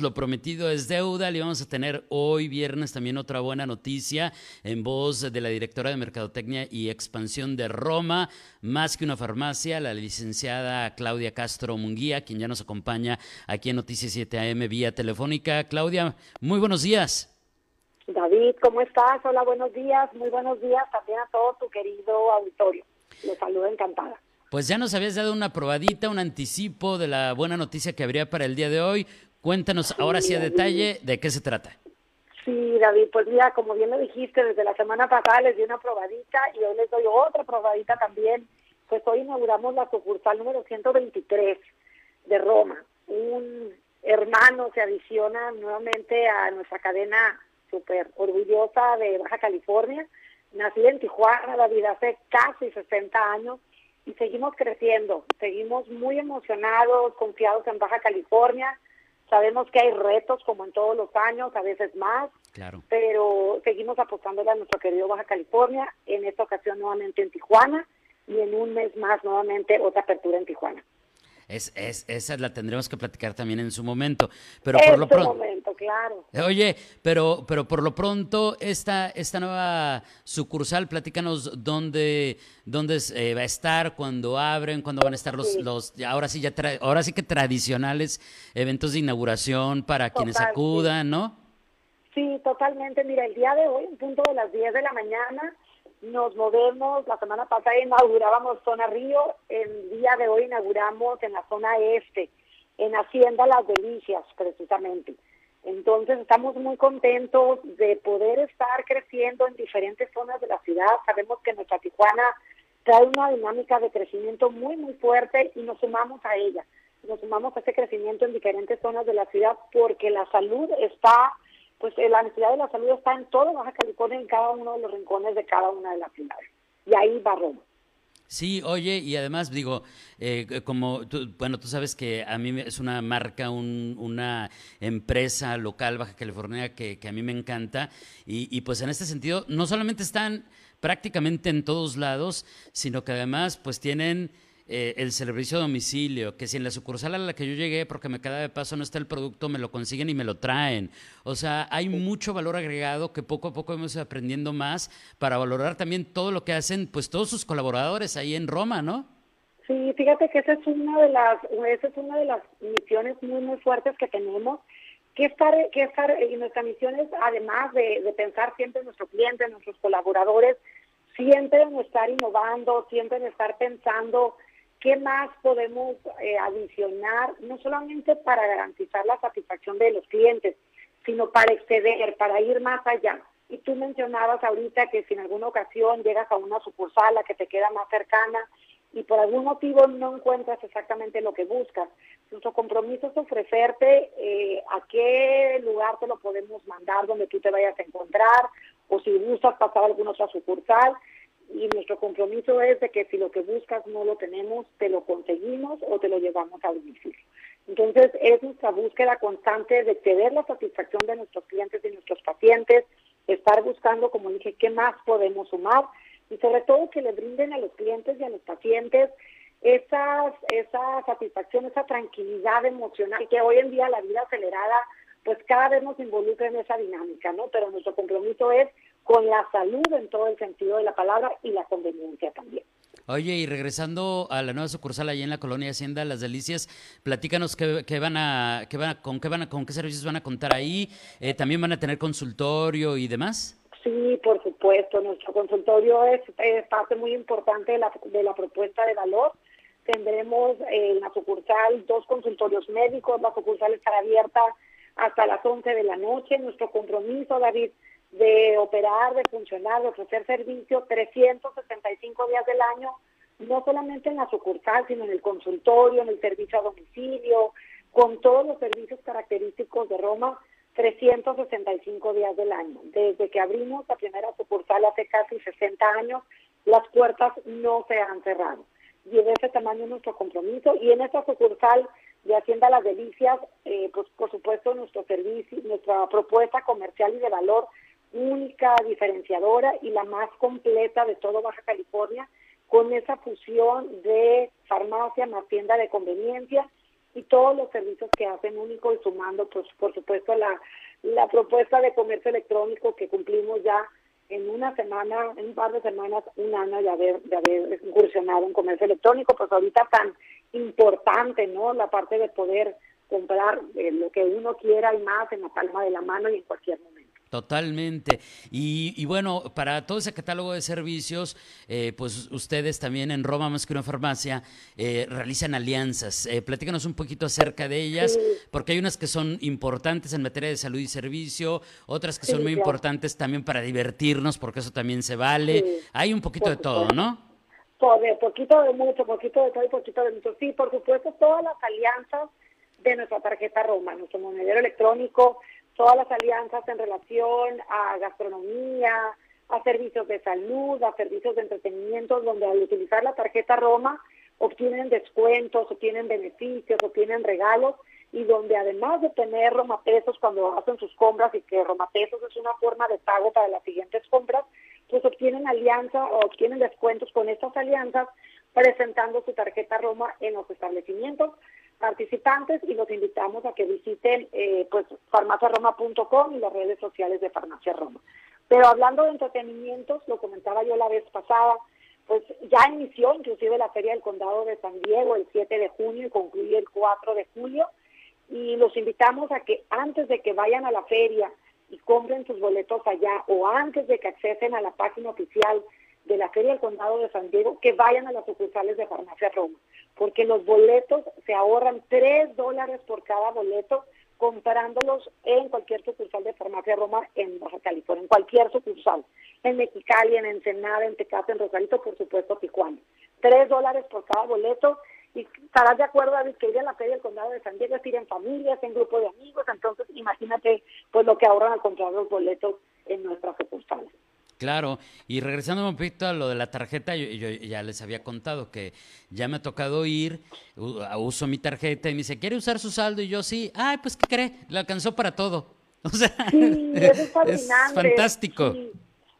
Lo prometido es deuda. Le vamos a tener hoy viernes también otra buena noticia en voz de la directora de Mercadotecnia y Expansión de Roma, más que una farmacia, la licenciada Claudia Castro Munguía, quien ya nos acompaña aquí en Noticias 7 AM vía telefónica. Claudia, muy buenos días. David, ¿cómo estás? Hola, buenos días. Muy buenos días también a todo tu querido auditorio. Les saludo encantada. Pues ya nos habías dado una probadita, un anticipo de la buena noticia que habría para el día de hoy. Cuéntanos ahora sí a detalle de qué se trata. Sí, David, pues mira, como bien lo dijiste, desde la semana pasada les di una probadita y hoy les doy otra probadita también. Pues hoy inauguramos la sucursal número 123 de Roma. Un hermano se adiciona nuevamente a nuestra cadena súper orgullosa de Baja California. Nací en Tijuana, David, hace casi 60 años y seguimos creciendo. Seguimos muy emocionados, confiados en Baja California Sabemos que hay retos como en todos los años, a veces más, claro. pero seguimos apostándole a nuestro querido Baja California, en esta ocasión nuevamente en Tijuana y en un mes más nuevamente otra apertura en Tijuana. Es, es, esa la tendremos que platicar también en su momento. Pero por lo pronto. momento, claro. Oye, pero, pero por lo pronto, esta, esta nueva sucursal, platícanos dónde, dónde eh, va a estar, cuándo abren, cuándo van a estar los, los ahora sí ya ahora sí que tradicionales eventos de inauguración para quienes acudan, ¿no? Sí, totalmente. Mira, el día de hoy, en punto de las 10 de la mañana, nos movemos, la semana pasada inaugurábamos zona Río, el día de hoy inauguramos en la zona este, en Hacienda Las Delicias precisamente. Entonces estamos muy contentos de poder estar creciendo en diferentes zonas de la ciudad. Sabemos que nuestra Tijuana trae una dinámica de crecimiento muy, muy fuerte y nos sumamos a ella. Nos sumamos a ese crecimiento en diferentes zonas de la ciudad porque la salud está pues eh, la necesidad de la salud está en todo Baja California, en cada uno de los rincones de cada una de las ciudades. Y ahí va Roma. Sí, oye, y además digo, eh, como tú, bueno, tú sabes que a mí es una marca, un, una empresa local Baja California que, que a mí me encanta y, y, pues en este sentido no solamente están prácticamente en todos lados, sino que además pues tienen eh, el servicio a domicilio, que si en la sucursal a la que yo llegué, porque me queda de paso, no está el producto, me lo consiguen y me lo traen. O sea, hay mucho valor agregado que poco a poco hemos aprendiendo más para valorar también todo lo que hacen, pues todos sus colaboradores ahí en Roma, ¿no? Sí, fíjate que esa es una de las, esa es una de las misiones muy, muy fuertes que tenemos que estar, que estar, y nuestra misión es, además de, pensar siempre en nuestro cliente, en nuestros colaboradores, siempre en estar innovando, siempre en estar pensando ¿Qué más podemos eh, adicionar, no solamente para garantizar la satisfacción de los clientes, sino para exceder, para ir más allá? Y tú mencionabas ahorita que si en alguna ocasión llegas a una sucursal a que te queda más cercana y por algún motivo no encuentras exactamente lo que buscas, nuestro compromiso es ofrecerte eh, a qué lugar te lo podemos mandar donde tú te vayas a encontrar o si gustas pasar a alguna otra sucursal y nuestro compromiso es de que si lo que buscas no lo tenemos, te lo conseguimos o te lo llevamos a domicilio. Entonces es nuestra búsqueda constante de tener la satisfacción de nuestros clientes y nuestros pacientes, estar buscando, como dije, qué más podemos sumar y sobre todo que le brinden a los clientes y a los pacientes esas, esa satisfacción, esa tranquilidad emocional que hoy en día la vida acelerada pues cada vez nos involucra en esa dinámica, ¿no? Pero nuestro compromiso es con la salud en todo el sentido de la palabra y la conveniencia también. Oye, y regresando a la nueva sucursal allí en la colonia Hacienda Las Delicias, platícanos qué, qué van a, qué van a, con qué van a, con qué servicios van a contar ahí. Eh, También van a tener consultorio y demás. Sí, por supuesto. Nuestro consultorio es, parte muy importante de la, de la propuesta de valor. Tendremos en la sucursal dos consultorios médicos. La sucursal estará abierta hasta las 11 de la noche. Nuestro compromiso, David, de operar, de funcionar, de ofrecer servicio 365 días del año, no solamente en la sucursal, sino en el consultorio, en el servicio a domicilio, con todos los servicios característicos de Roma, 365 días del año. Desde que abrimos la primera sucursal hace casi 60 años, las puertas no se han cerrado. Y de ese tamaño nuestro compromiso. Y en esta sucursal de Hacienda Las Delicias, eh, pues por supuesto nuestro servicio, nuestra propuesta comercial y de valor única, diferenciadora y la más completa de todo Baja California, con esa fusión de farmacia más tienda de conveniencia y todos los servicios que hacen único y sumando, pues por supuesto la, la propuesta de comercio electrónico que cumplimos ya en una semana, en un par de semanas, un año de haber, de haber incursionado en comercio electrónico, pues ahorita tan importante, ¿no? La parte de poder comprar eh, lo que uno quiera y más en la palma de la mano y en cualquier momento. Totalmente. Y, bueno, para todo ese catálogo de servicios, eh, pues ustedes también en Roma Más que una farmacia eh, realizan alianzas. Eh, platícanos un poquito acerca de ellas, porque hay unas que son importantes en materia de salud y servicio, otras que son muy importantes también para divertirnos, porque eso también se vale. hay un poquito de todo, ¿no? Poquito de mucho, poquito de todo y poquito de mucho. Sí, por supuesto, todas las alianzas de nuestra tarjeta Roma, nuestro monedero electrónico, todas las alianzas en relación a gastronomía, a servicios de salud, a servicios de entretenimiento, donde al utilizar la tarjeta Roma obtienen descuentos, obtienen beneficios, obtienen regalos y donde además de tener Roma pesos cuando hacen sus compras y que Roma pesos es una forma de pago para las siguientes compras, pues obtienen alianza o obtienen descuentos con estas alianzas presentando su tarjeta Roma en los establecimientos participantes y los invitamos a que visiten eh, pues farmaciaroma.com y las redes sociales de Farmacia Roma. Pero hablando de entretenimientos, lo comentaba yo la vez pasada, pues ya inició inclusive la Feria del Condado de San Diego el 7 de junio y concluye el 4 de julio y los invitamos a que antes de que vayan a la feria y compren sus boletos allá o antes de que accesen a la página oficial de la Feria del Condado de San Diego, que vayan a las sucursales de Farmacia Roma porque los boletos se ahorran 3 dólares por cada boleto comprándolos en cualquier sucursal de Farmacia Roma en Baja California, en cualquier sucursal, en Mexicali, en Ensenada, en Tecate, en Rosarito, por supuesto Tijuana. 3 dólares por cada boleto y estarás de acuerdo, David, que ir a la feria del condado de San Diego es ir en familias, en grupo de amigos, entonces imagínate pues lo que ahorran al comprar los boletos en nuestras sucursales. Claro, y regresando un poquito a lo de la tarjeta, yo, ya les había contado que ya me ha tocado ir, uso mi tarjeta y me dice, ¿quiere usar su saldo? Y yo sí, ay, pues ¿qué cree? Le alcanzó para todo. O sea, sí, es, fascinante, fantástico.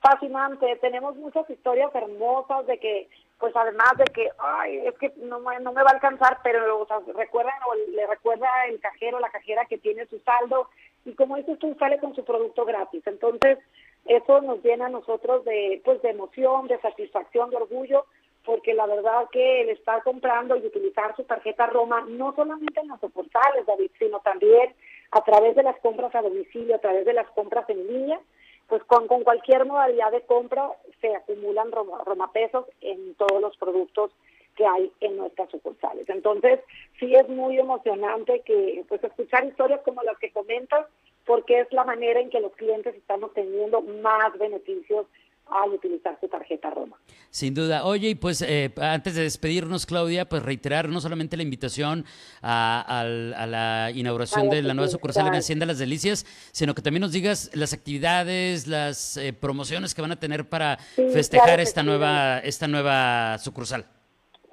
fascinante, tenemos muchas historias hermosas de que, pues además de que, ay, es que no, no me va a alcanzar, pero o sea, recuerdan o le recuerda el cajero, la cajera que tiene su saldo y como dices tú, sale con su producto gratis. Entonces, eso nos llena a nosotros de, pues, de emoción, de satisfacción, de orgullo, porque la verdad que el estar comprando y utilizar su tarjeta Roma, no solamente en los portales, David, sino también a través de las compras a domicilio, a través de las compras en línea, pues con, con cualquier modalidad de compra se acumulan Roma, Roma pesos en todos los productos que hay en nuestras sucursales. Entonces, sí es muy emocionante que pues escuchar historias como las que comentas porque es la manera en que los clientes están obteniendo más beneficios al utilizar su tarjeta Roma. Sin duda. Oye, y pues eh, antes de despedirnos, Claudia, pues reiterar no solamente la invitación a, la inauguración de la nueva sucursal en Hacienda Las Delicias, sino que también nos digas las actividades, las eh, promociones que van a tener para festejar esta nueva esta nueva sucursal.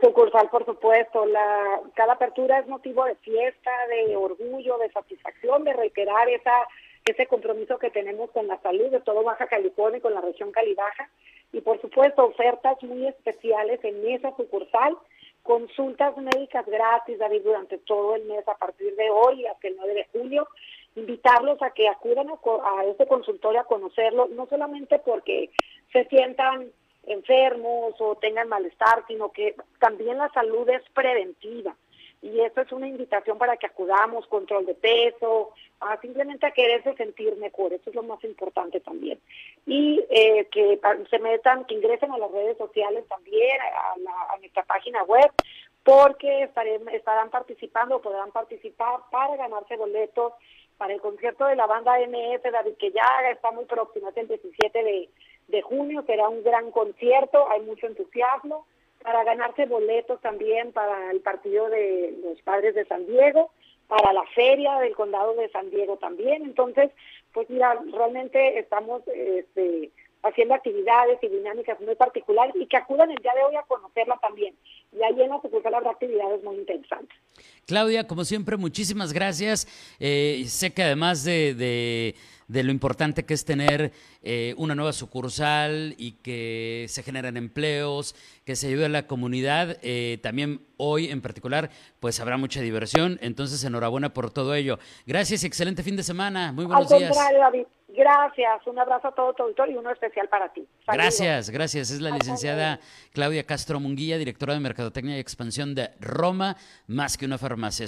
Sucursal, por supuesto. La, cada apertura es motivo de fiesta, de orgullo, de satisfacción, de reiterar esa, ese compromiso que tenemos con la salud de todo Baja California y con la región Calibaja. Y por supuesto, ofertas muy especiales en esa sucursal, consultas médicas gratis, David, durante todo el mes a partir de hoy hasta el 9 de julio. Invitarlos a que acudan a, a este consultorio a conocerlo, no solamente porque se sientan enfermos o tengan malestar, sino que también la salud es preventiva. Y eso es una invitación para que acudamos, control de peso, a simplemente a quererse sentir mejor, eso es lo más importante también. Y eh, que se metan, que ingresen a las redes sociales también, a, nuestra página web, porque estarán participando podrán participar para ganarse boletos para el concierto de la banda MF, David, que ya está muy próximo, es el 17 de, de junio, será un gran concierto, hay mucho entusiasmo para ganarse boletos también para el partido de los padres de San Diego, para la feria del condado de San Diego también. Entonces, pues mira, realmente estamos este, haciendo actividades y dinámicas muy particulares y que acudan el día de hoy a conocerla también. Y ahí en la sucursal habrá actividades muy interesantes. Claudia, como siempre, muchísimas gracias. Eh, sé que además de, de, lo importante que es tener eh, una nueva sucursal y que se generen empleos, que se ayude a la comunidad, eh, también hoy en particular, pues habrá mucha diversión. Entonces, enhorabuena por todo ello. Gracias y excelente fin de semana. Muy buenos días. David. Gracias, un abrazo a todo tu auditorio y uno especial para ti. Gracias, gracias. Es la licenciada Claudia Castro Munguía, directora de Mercadotecnia y Expansión de Roma, más que una farmacia.